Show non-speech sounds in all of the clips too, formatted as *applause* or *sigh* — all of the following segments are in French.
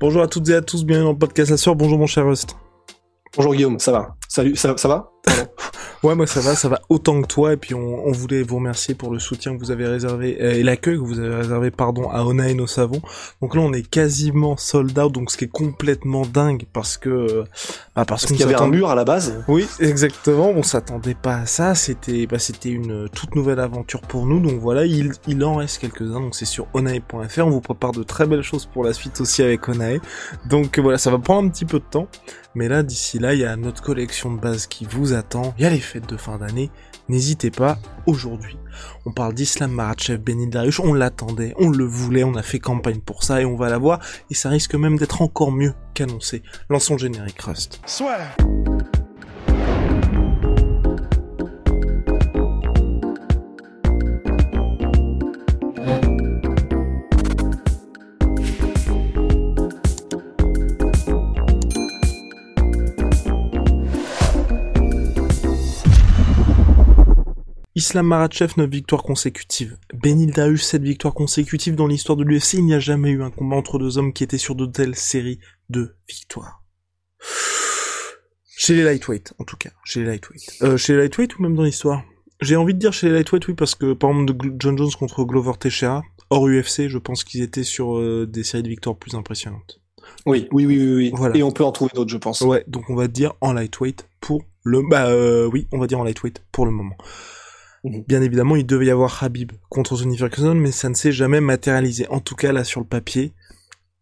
Bonjour à toutes et à tous, bienvenue dans le podcast La. Bonjour mon cher Rust. Bonjour Guillaume, ça va? Salut, ça, ça va? Ouais, moi ça va, ça va autant que toi. Et puis on, on voulait vous remercier pour le soutien que vous avez réservé euh, et l'accueil que vous avez réservé, pardon, à Ona et nos savons. Donc là, on est quasiment sold out, donc ce qui est complètement dingue parce que euh, bah, parce, qu'il y avait un mur à la base. Oui, exactement. On s'attendait pas à ça. C'était bah, c'était une toute nouvelle aventure pour nous. Donc voilà, il, il en reste quelques-uns. Donc c'est sur onae.fr. On vous prépare de très belles choses pour la suite aussi avec Onae. Donc voilà, ça va prendre un petit peu de temps. Mais là, d'ici là, il y a notre collection de base qui vous attend. Il y a les de fin d'année. N'hésitez pas, aujourd'hui, on parle d'Islam Maratchev Benil Dariush, on l'attendait, on le voulait, on a fait campagne pour ça et on va la voir. Et ça risque même d'être encore mieux qu'annoncé. Lançons le générique Rust. Islam Maratchev 9 victoires consécutives. Benil Dariush 7 victoires consécutives dans l'histoire de l'UFC. Il n'y a jamais eu un combat entre deux hommes qui était sur de telles séries de victoires. Chez les lightweight, en tout cas. Chez les lightweight. Euh, chez les lightweight ou même dans l'histoire? J'ai envie de dire chez les lightweight, oui, parce que par exemple de John Jones contre Glover Teixeira, hors UFC, je pense qu'ils étaient sur euh, des séries de victoires plus impressionnantes. Oui, oui, oui, oui. oui. Voilà. Et on peut en trouver d'autres, je pense. Ouais, donc on va dire en lightweight pour le... Bah euh, oui, on va dire en lightweight pour le moment. Bien évidemment, il devait y avoir Habib contre Tony Ferguson, mais ça ne s'est jamais matérialisé. En tout cas, là, sur le papier,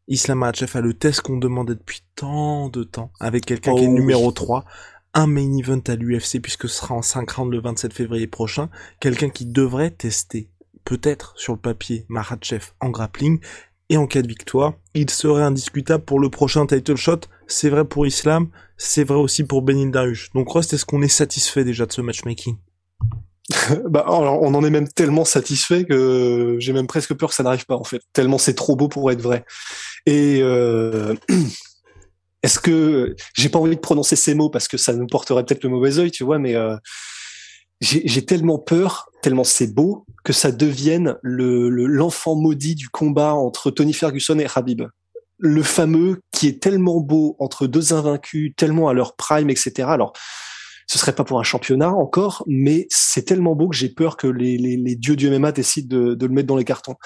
Islam Makhachev a le test qu'on demandait depuis tant de temps, avec quelqu'un qui est Oh, numéro oui. 3, un main event à l'UFC, puisque ce sera en 5 rounds le 27 février prochain, quelqu'un qui devrait tester, peut-être sur le papier, Makhachev en grappling, et en cas de victoire, il serait indiscutable pour le prochain title shot. C'est vrai pour Islam, c'est vrai aussi pour Benil Dariush. Donc Rust, est-ce qu'on est satisfait déjà de ce matchmaking? *laughs* bah, alors, on en est même tellement satisfait que j'ai même presque peur que ça n'arrive pas en fait. Tellement c'est trop beau pour être vrai. Et euh, *clears throat* est-ce que j'ai pas envie de prononcer ces mots parce que ça nous porterait peut-être le mauvais œil, tu vois, mais euh, j'ai tellement peur, tellement c'est beau que ça devienne le le- l'enfant maudit du combat entre Tony Ferguson et Habib. Le fameux qui est tellement beau entre deux invaincus, tellement à leur prime, etc. Alors ce serait pas pour un championnat encore, mais c'est tellement beau que j'ai peur que les, les, les dieux du MMA décident de, de le mettre dans les cartons.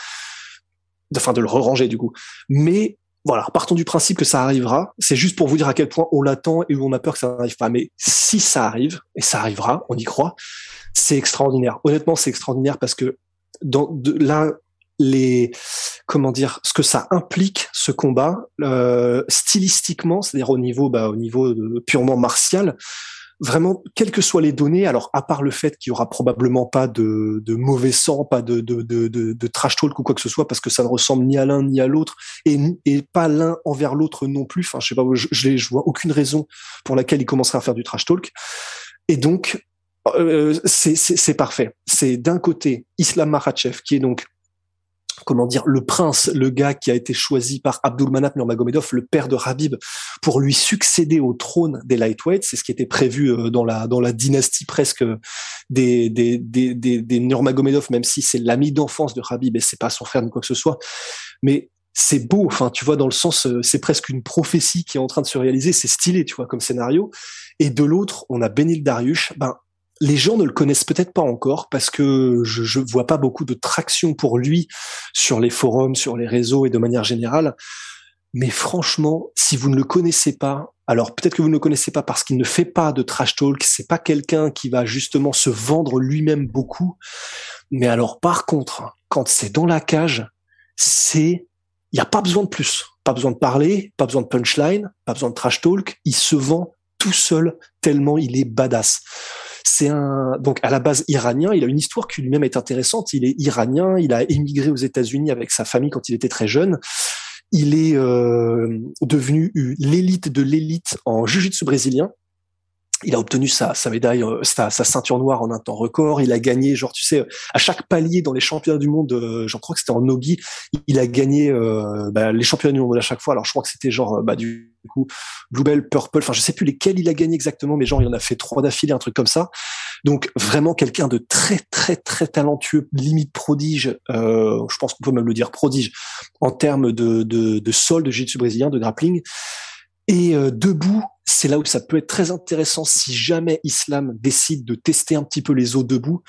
Enfin, de le ranger du coup. Mais voilà, partons du principe que ça arrivera. C'est juste pour vous dire à quel point on l'attend et où on a peur que ça n'arrive pas. Mais si ça arrive, et ça arrivera, on y croit, c'est extraordinaire. Honnêtement, c'est extraordinaire parce que dans de, là, les comment dire, ce que ça implique ce combat euh, stylistiquement, c'est-à-dire au niveau, bah, au niveau de- purement martial, vraiment, quelles que soient les données, alors à part le fait qu'il y aura probablement pas de, mauvais sang, pas de, trash talk ou quoi que ce soit, parce que ça ne ressemble ni à l'un ni à l'autre, et, pas l'un envers l'autre non plus. Enfin, je sais pas, je, vois aucune raison pour laquelle il commencerait à faire du trash talk. Et donc, euh, c'est parfait. C'est d'un côté Islam Makhachev, qui est donc comment dire, le prince, le gars qui a été choisi par Abdulmanap Nurmagomedov, le père de Habib, pour lui succéder au trône des lightweights. C'est ce qui était prévu euh, dans la dans la dynastie presque des des des des, des Nurmagomedov, même si c'est l'ami d'enfance de Habib et c'est pas son frère ni quoi que ce soit. Mais c'est beau, enfin, tu vois, dans le sens, euh, c'est presque une prophétie qui est en train de se réaliser. C'est stylé, tu vois, comme scénario. Et de l'autre, on a Benil Dariush. Ben, les gens ne le connaissent peut-être pas encore parce que je, je vois pas beaucoup de traction pour lui sur les forums, sur les réseaux et de manière générale. Mais franchement, si vous ne le connaissez pas, alors peut-être que vous ne le connaissez pas parce qu'il ne fait pas de trash talk, c'est pas quelqu'un qui va justement se vendre lui-même beaucoup. Mais alors par contre, quand c'est dans la cage, c'est il n'y a pas besoin de plus, pas besoin de parler, pas besoin de punchline, pas besoin de trash talk, il se vend tout seul tellement il est badass c'est un donc à la base iranien. Il a une histoire qui lui-même est intéressante. Il est iranien. Il a émigré aux États-Unis avec sa famille quand il était très jeune. Il est euh, devenu l'élite de l'élite en jiu-jitsu brésilien il a obtenu sa, médaille, euh, sa, ceinture noire en un temps record. Il a gagné, genre, tu sais, à chaque palier dans les championnats du monde, euh, j'en crois que c'était en nogi, il a gagné euh, bah, les championnats du monde à chaque fois. Alors, je crois que c'était genre, bah, du coup, Bluebell, Purple, enfin, je sais plus lesquels il a gagné exactement, mais genre, il en a fait trois d'affilée, un truc comme ça. Donc, vraiment quelqu'un de très, très, très talentueux, limite prodige. je pense qu'on peut même le dire prodige en termes de, de, de sol de jiu-jitsu brésilien, de grappling. Et debout, c'est là où ça peut être très intéressant si jamais Islam décide de tester un petit peu les eaux debout,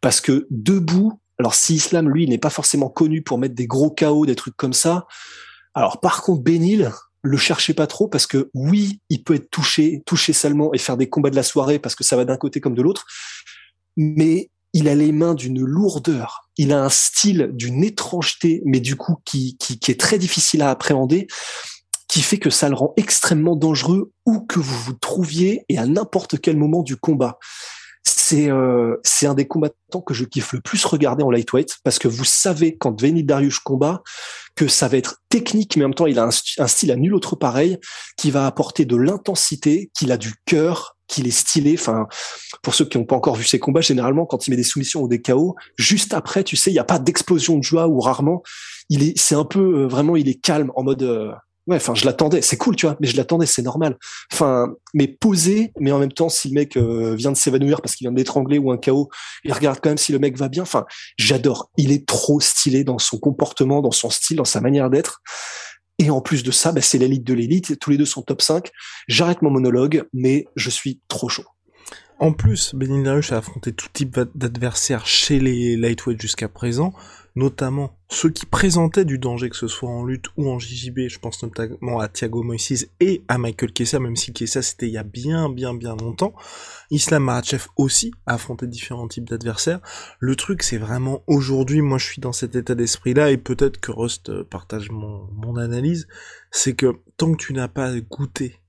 parce que debout, alors si Islam, lui, n'est pas forcément connu pour mettre des gros chaos, des trucs comme ça, alors par contre, Benil, le cherchez pas trop parce que oui, il peut être touché, touché seulement et faire des combats de la soirée parce que ça va d'un côté comme de l'autre, mais il a les mains d'une lourdeur, il a un style d'une étrangeté, mais du coup qui, qui, est très difficile à appréhender qui fait que ça le rend extrêmement dangereux où que vous vous trouviez et à n'importe quel moment du combat. C'est euh, c'est un des combattants que je kiffe le plus regarder en lightweight parce que vous savez quand Veni Darius combat que ça va être technique mais en même temps il a un, style à nul autre pareil qui va apporter de l'intensité, qu'il a du cœur, qu'il est stylé. Enfin, pour ceux qui n'ont pas encore vu ses combats, généralement, quand il met des soumissions ou des KO, juste après, tu sais, il n'y a pas d'explosion de joie ou rarement. Il est, c'est un peu euh, vraiment, il est calme en mode, euh, ouais, enfin, je l'attendais. C'est cool, tu vois, mais je l'attendais, c'est normal. Enfin, mais posé, mais en même temps, si le mec euh, vient de s'évanouir parce qu'il vient d'étrangler ou un chaos, il regarde quand même si le mec va bien. Enfin, j'adore. Il est trop stylé dans son comportement, dans son style, dans sa manière d'être. Et en plus de ça, bah, c'est l'élite de l'élite. Tous les deux sont top 5. J'arrête mon monologue, mais je suis trop chaud. En plus, Benin Darius a affronté tout type d'adversaires chez les lightweight jusqu'à présent notamment ceux qui présentaient du danger, que ce soit en lutte ou en JJB, je pense notamment à Thiago Moises et à Michael Kessa, même si Kessa c'était il y a bien bien bien longtemps. Islam Makhachev aussi a affronté différents types d'adversaires. Le truc c'est vraiment aujourd'hui, moi je suis dans cet état d'esprit là, et peut-être que Rust euh, partage mon, mon analyse, c'est que tant que tu n'as pas goûté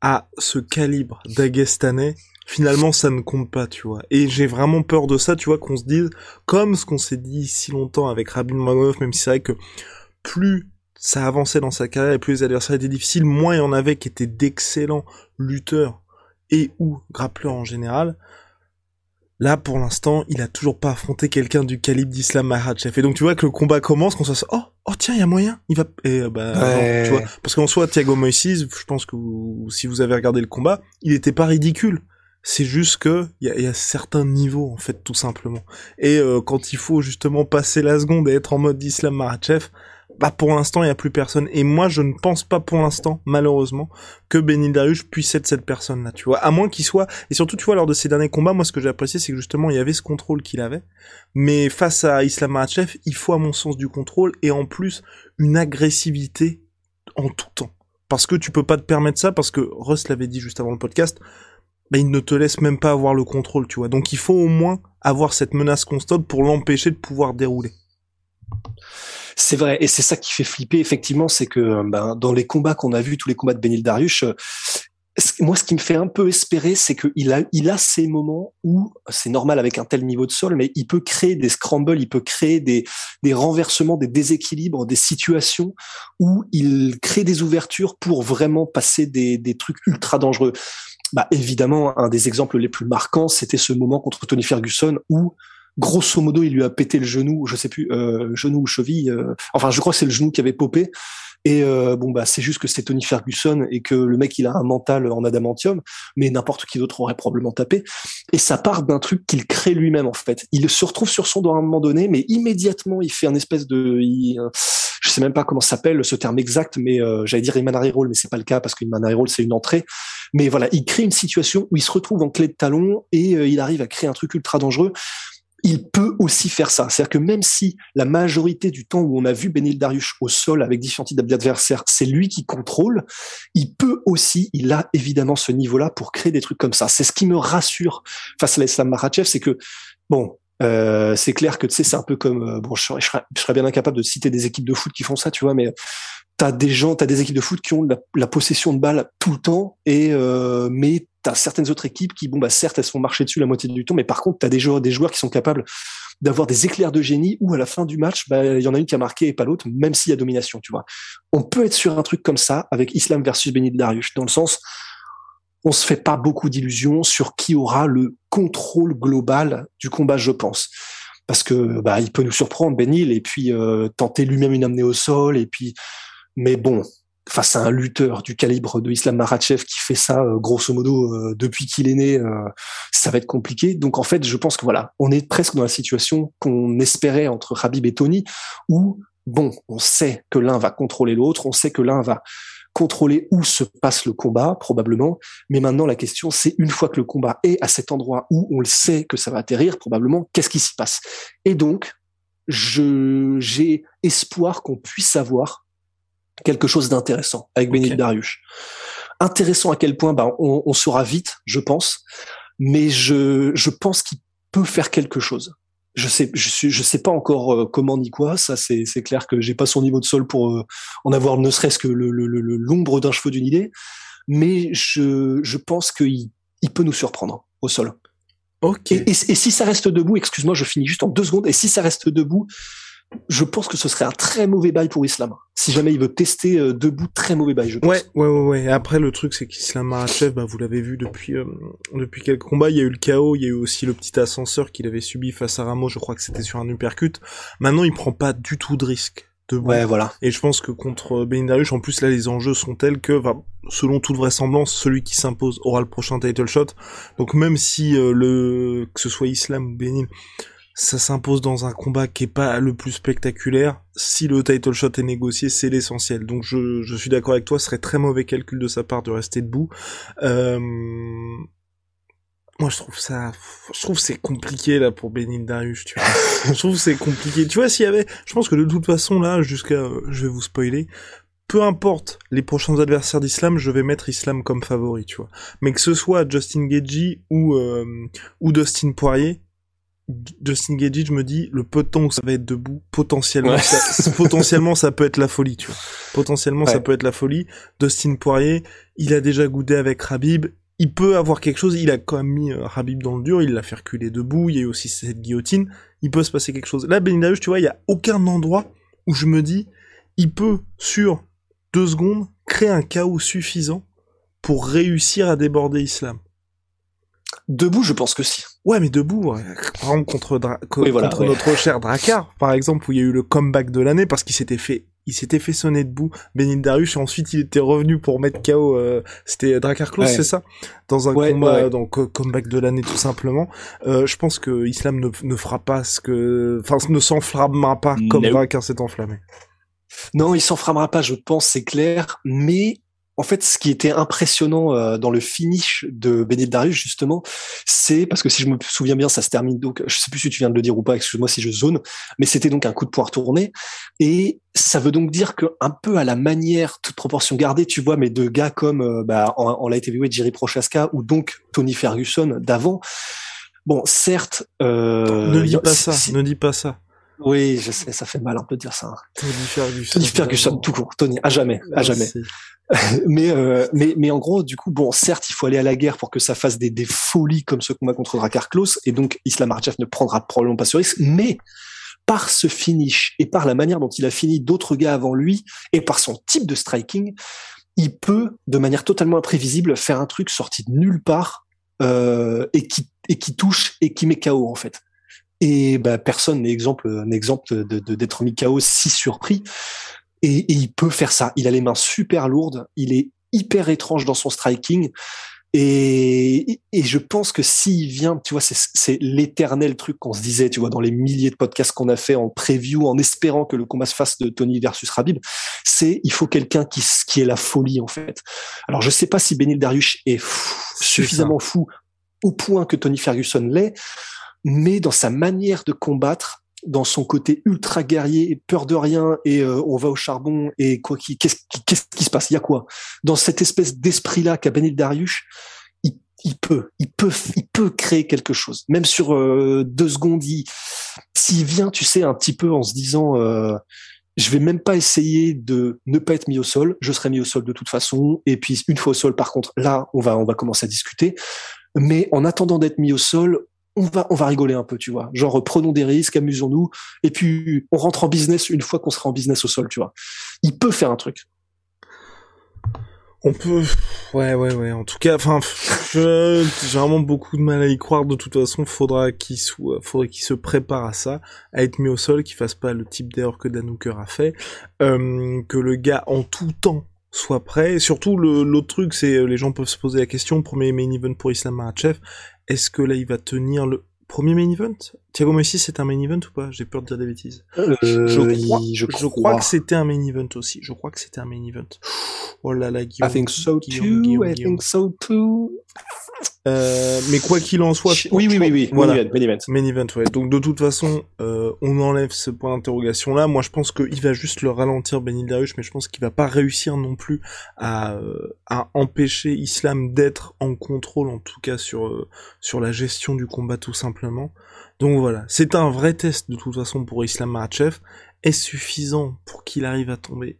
à ce calibre d'Aguestanais, finalement ça ne compte pas, tu vois. Et j'ai vraiment peur de ça, tu vois, qu'on se dise, comme ce qu'on s'est dit si longtemps avec Rabin Magomedov, même si c'est vrai que plus ça avançait dans sa carrière et plus les adversaires étaient difficiles, moins il y en avait qui étaient d'excellents lutteurs et ou grappleurs en général. Là, pour l'instant, il a toujours pas affronté quelqu'un du calibre d'Islam Makhachev. Et donc, tu vois que le combat commence, qu'on se oh, oh, tiens, il y a moyen, il va, et, euh, bah, tu vois. Parce qu'en soi, Thiago Moises, je pense que si vous avez regardé le combat, il était pas ridicule. C'est juste que il y a, certains niveaux en fait tout simplement. Et euh, quand il faut justement passer la seconde et être en mode Islam Makhachev, bah pour l'instant il y a plus personne. Et moi je ne pense pas pour l'instant malheureusement que Benil Darius puisse être cette personne là. Tu vois, à moins qu'il soit. Et surtout tu vois lors de ses derniers combats, moi ce que j'ai apprécié c'est que justement il y avait ce contrôle qu'il avait. Mais face à Islam Makhachev, il faut à mon sens du contrôle et en plus une agressivité en tout temps. Parce que tu peux pas te permettre ça, parce que Russ l'avait dit juste avant le podcast, bah, il ne te laisse même pas avoir le contrôle, tu vois. Donc il faut au moins avoir cette menace constante pour l'empêcher de pouvoir dérouler. C'est vrai, et c'est ça qui fait flipper, effectivement, c'est que ben, dans les combats qu'on a vus, tous les combats de Benil Darius, euh, moi, ce qui me fait un peu espérer, c'est qu'il a, il a ces moments où c'est normal avec un tel niveau de sol, mais il peut créer des scrambles, il peut créer des, des renversements, des déséquilibres, des situations où il crée des ouvertures pour vraiment passer des, des trucs ultra dangereux bah, évidemment, un des exemples les plus marquants, c'était ce moment contre Tony Ferguson où grosso modo, il lui a pété le genou, je sais plus, euh, genou ou cheville. Euh, enfin, je crois que c'est le genou qui avait popé. Et euh, bon bah c'est juste que c'est Tony Ferguson et que le mec il a un mental en adamantium, mais n'importe qui d'autre aurait probablement tapé. Et ça part d'un truc qu'il crée lui-même en fait. Il se retrouve sur son dos à un moment donné, mais immédiatement il fait un espèce de, je sais même pas comment s'appelle ce terme exact, mais euh, j'allais dire Imanari Roll, mais c'est pas le cas parce qu'Imanari Roll c'est une entrée. Mais voilà, il crée une situation où il se retrouve en clé de talon et euh, il arrive à créer un truc ultra dangereux. Il peut aussi faire ça. C'est-à-dire que même si la majorité du temps où on a vu Benil Darius au sol avec différents types d'adversaires, c'est lui qui contrôle, il peut aussi, il a évidemment ce niveau-là pour créer des trucs comme ça. C'est ce qui me rassure face à l'Islam Makhachev, c'est que, bon, euh, c'est clair que tu sais, c'est un peu comme, euh, bon, je serais, je serais, bien incapable de citer des équipes de foot qui font ça, tu vois, mais t'as des gens, t'as des équipes de foot qui ont la, possession de balle tout le temps, et euh, mais t'as certaines autres équipes qui, bon bah certes, elles se font marcher dessus la moitié du temps, mais par contre t'as des joueurs, des joueurs qui sont capables d'avoir des éclairs de génie où à la fin du match, bah, il y en a une qui a marqué et pas l'autre, même s'il y a domination, tu vois. On peut être sur un truc comme ça avec Islam versus Benit Darius, dans le sens, on se fait pas beaucoup d'illusions sur qui aura le contrôle global du combat, je pense. Parce que bah, il peut nous surprendre, Benil, et puis euh, tenter lui-même une amenée au sol, et puis. Mais bon, face à un lutteur du calibre de Islam Makhachev qui fait ça euh, grosso modo euh, depuis qu'il est né, ça va être compliqué. Donc en fait, je pense que voilà, on est presque dans la situation qu'on espérait entre Habib et Tony, où bon, on sait que l'un va contrôler l'autre, on sait que l'un va contrôler où se passe le combat, probablement. Mais maintenant, la question, c'est une fois que le combat est à cet endroit où on le sait que ça va atterrir, probablement, qu'est-ce qui s'y passe? Et donc, je j'ai espoir qu'on puisse avoir quelque chose d'intéressant avec okay. Darius. Intéressant à quel point, bah, on, on saura vite, je pense, mais je, je pense qu'il peut faire quelque chose je sais, je suis, je sais pas encore euh, comment ni quoi. Ça, c'est, c'est clair que j'ai pas son niveau de sol pour euh, en avoir ne serait-ce que le, le, le, l'ombre d'un cheveu d'une idée. Mais je, je pense qu'il il peut nous surprendre au sol. Ok. Et, et, si ça reste debout, excuse-moi, je finis juste en deux secondes. Et si ça reste debout, je pense que ce serait un très mauvais bail pour Islam. Si jamais il veut tester euh, debout, très mauvais bail, je pense. Ouais, ouais, ouais, ouais. Après, le truc, c'est qu'Islam Marachev, bah, vous l'avez vu depuis, euh, depuis quelques combats, il y a eu le chaos, il y a eu aussi le petit ascenseur qu'il avait subi face à Ramos, je crois que c'était sur un uppercut. Maintenant, il prend pas du tout de risque. Debout. Ouais, voilà. Et je pense que contre Benindarius, en plus, là, les enjeux sont tels que, bah, selon toute vraisemblance, celui qui s'impose aura le prochain title shot. Donc, même si euh, le, que ce soit Islam ou Benin, ça s'impose dans un combat qui est pas le plus spectaculaire. Si le title shot est négocié, c'est l'essentiel. Donc je, je suis d'accord avec toi, ce serait très mauvais calcul de sa part de rester debout. Euh... Moi je trouve ça, je trouve c'est compliqué là pour Benin Darius, tu vois. *laughs* je trouve c'est compliqué. Tu vois s'il y avait, je pense que de toute façon là, jusqu'à, je vais vous spoiler, peu importe les prochains adversaires d'Islam, je vais mettre Islam comme favori, tu vois. Mais que ce soit Justin Gagey ou euh, ou Dustin Poirier, Justin Gage, je me dis, le peu de temps où ça va être debout, potentiellement, ça, potentiellement, ça peut être la folie, tu vois. Potentiellement, ça peut être la folie. Dustin Poirier, il a déjà goûté avec Rabib. Il peut avoir quelque chose. Il a quand même mis euh, Rabib dans le dur. Il l'a fait reculer debout. Il y a eu aussi cette guillotine. Il peut se passer quelque chose. Là, Benidarius, tu vois, il y a aucun endroit où je me dis, il peut, sur deux secondes, créer un chaos suffisant pour réussir à déborder Islam. Debout, je pense que si. Ouais, mais debout, par exemple contre, contre notre cher Drakkar, par exemple, où il y a eu le comeback de l'année parce qu'il s'était fait il s'était fait sonner debout Benin Darius et ensuite il était revenu pour mettre KO euh, c'était Drakkar Close c'est ça? Dans un combat donc comeback de l'année tout simplement. Euh, je pense que Islam ne, ne fera pas ce que enfin ne s'enflammera pas comme Drakkar s'est enflammé. Non il s'enflammera pas je pense c'est clair mais en fait, ce qui était impressionnant euh, dans le finish de Darius, justement, c'est parce que si je me souviens bien, ça se termine donc, je sais plus si tu viens de le dire ou pas, excuse-moi si je zone, mais c'était donc un coup de poire tourné, et ça veut donc dire que un peu à la manière, toute proportion gardée, tu vois, mais de gars comme euh, bah, en, en light heavyweight Jerry Prochaska ou donc Tony Ferguson d'avant. Bon, certes, euh, ne dis pas ça, ne dis pas ça. Oui, je sais, ça fait mal un peu de dire ça. Hein. Tony Ferguson. Tony Ferguson, tout court. Tony, à jamais, à jamais. *laughs* mais, euh, mais, mais en gros, du coup, bon, certes, il faut aller à la guerre pour que ça fasse des, des folies comme ce combat contre Drakkar Klose, et donc Islam Makhachev ne prendra probablement pas ce risque, mais par ce finish et par la manière dont il a fini d'autres gars avant lui, et par son type de striking, il peut, de manière totalement imprévisible, faire un truc sorti de nulle part euh, et qui et qui touche et qui met KO en fait. Et bah, personne n'est exemple n'exemple de d'être mis KO si surpris. Et, et, il peut faire ça. Il a les mains super lourdes. Il est hyper étrange dans son striking. Et, et je pense que s'il vient, tu vois, c'est l'éternel truc qu'on se disait, tu vois, dans les milliers de podcasts qu'on a fait en preview, en espérant que le combat se fasse de Tony versus Rabib, c'est il faut quelqu'un qui qui ait la folie en fait. Alors je sais pas si Benil Darius est, fou, suffisamment fou au point que Tony Ferguson l'est, mais dans sa manière de combattre, dans son côté ultra guerrier, peur de rien et euh, on va au charbon et quoi qui qu'est-ce qui, se passe? Il y a quoi? Dans cette espèce d'esprit là qu'a Benil Darius, il, il, peut, il peut, il peut créer quelque chose. Même sur euh, deux secondes, s'il vient, tu sais, un petit peu en se disant, euh, je vais même pas essayer de ne pas être mis au sol. Je serai mis au sol de toute façon. Et puis une fois au sol, par contre, là, on va on va commencer à discuter. Mais en attendant d'être mis au sol, on va rigoler un peu, tu vois. Genre prenons des risques, amusons-nous. Et puis on rentre en business une fois qu'on sera en business au sol, tu vois. Il peut faire un truc. On peut, ouais, ouais, ouais. En tout cas, enfin, j'ai vraiment beaucoup de mal à y croire. De toute façon, faudra qu'il soit, faudrait qu'il se prépare à ça, à être mis au sol, qu'il fasse pas le type d'erreur que Danouker a fait, euh, que le gars en tout temps soit prêt. surtout, l'autre truc, c'est euh, les gens peuvent se poser la question. Premier main event pour Islam Makhachev, est-ce que là il va tenir le premier main event? Thiago Messi, c'est un main event ou pas? J'ai peur de dire des bêtises. Euh, je, crois, je, crois, que c'était un main event aussi. Je crois que c'était un main event. Oh là là, Guillaume. I think so too. I think so too. Euh, mais quoi qu'il en soit, oui, oui, oui, oui, voilà, main event, main event, ouais. Donc de toute façon, euh, on enlève ce point d'interrogation là. Moi, je pense qu'il va juste le ralentir, Benil mais je pense qu'il va pas réussir non plus à, euh, à empêcher Islam d'être en contrôle, en tout cas sur euh, sur la gestion du combat, tout simplement. Donc voilà, c'est un vrai test de toute façon pour Islam Makhachev. Est-ce suffisant pour qu'il arrive à tomber?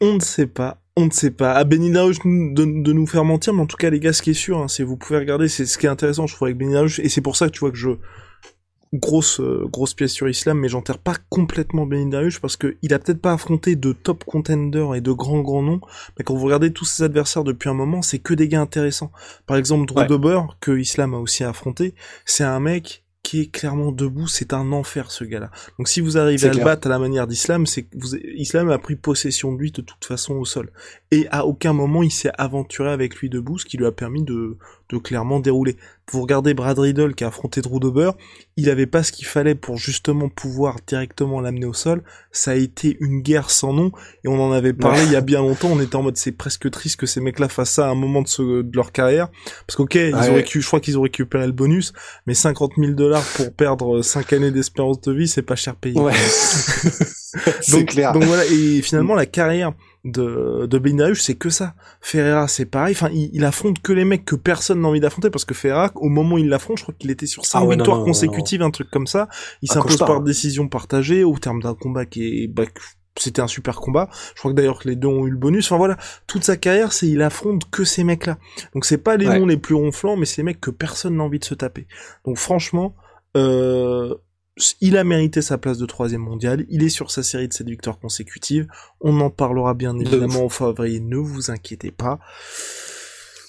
On ne sait pas. On ne sait pas. À Beninaouche de, de nous faire mentir, mais en tout cas les gars, ce qui est sûr, hein, c'est vous pouvez regarder, c'est ce qui est intéressant, je trouve avec Beninaouche, et c'est pour ça que tu vois que je grosse euh, grosse pièce sur Islam, mais j'enterre pas complètement Benin parce que il a peut-être pas affronté de top contenders et de grands grands noms, mais quand vous regardez tous ses adversaires depuis un moment, c'est que des gars intéressants. Par exemple, Drew ouais. que Islam a aussi affronté, c'est un mec qui est clairement debout, c'est un enfer ce gars-là. Donc si vous arrivez à le battre à la manière d'Islam, c'est que vous, Islam a pris possession de lui de toute façon au sol. Et à aucun moment il s'est aventuré avec lui debout, ce qui lui a permis de, de clairement dérouler. Vous regardez Brad Riddle qui a affronté Drew Dober, il avait pas ce qu'il fallait pour justement pouvoir directement l'amener au sol. Ça a été une guerre sans nom et on en avait parlé il y a bien longtemps. On était en mode c'est presque triste que ces mecs-là fassent ça à un moment de, ce, de leur carrière parce qu'ok ils auraient je crois qu'ils ont récupéré le bonus, mais 50 000 dollars pour perdre 5 années d'espérance de vie, c'est pas cher payé. Ouais. *laughs* donc, clair. Donc voilà et finalement la carrière de, de Bendarush, c'est que ça. Ferreira, c'est pareil. Enfin, il, affronte que les mecs que personne n'a envie d'affronter parce que Ferreira, au moment où il l'affronte, je crois qu'il était sur 5 ah victoires consécutives, un truc comme ça. Il s'impose par décision partagée au terme d'un combat qui est, bah, c'était un super combat. Je crois que d'ailleurs que les deux ont eu le bonus. Enfin voilà, toute sa carrière, c'est il affronte que ces mecs-là. Donc c'est pas les noms les plus ronflants, mais c'est les mecs que personne n'a envie de se taper. Donc franchement, euh, il a mérité sa place de troisième mondial, il est sur sa série de 7 victoires consécutives, on en parlera bien évidemment au février, ne vous inquiétez pas.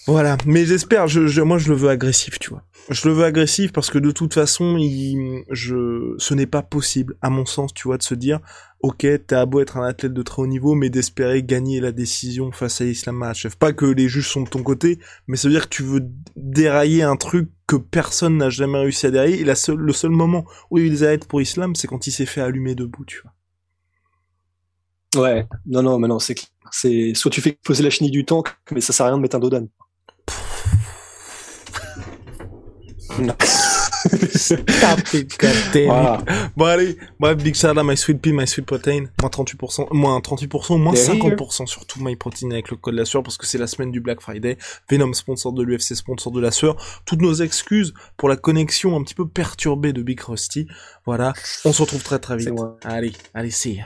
Voilà, mais j'espère, je, moi je le veux agressif, tu vois. Je le veux agressif parce que de toute façon, il, je, ce n'est pas possible, à mon sens, tu vois, de se dire, ok, t'as beau être un athlète de très haut niveau, mais d'espérer gagner la décision face à Islam Makhachev. Pas que les juges sont de ton côté, mais ça veut dire que tu veux dérailler un truc que personne n'a jamais réussi à dérailler. Et la seule, le seul moment où il les a pour Islam, c'est quand il s'est fait allumer debout, tu vois. Ouais, non, non, mais non, c'est c'est soit tu fais poser la chenille du tank, mais ça sert à rien de mettre un dodan. Voilà. Bon allez, bref, big shout my sweet pea, my sweet protein, moins 38%, moins 38%, moins 50% sur tout my protein avec le code la sueur parce que c'est la semaine du Black Friday. Venom sponsor de l'UFC, sponsor de la sueur. Toutes nos excuses pour la connexion un petit peu perturbée de Big Rusty. Voilà, on se retrouve très très vite. Allez, allez, see ya.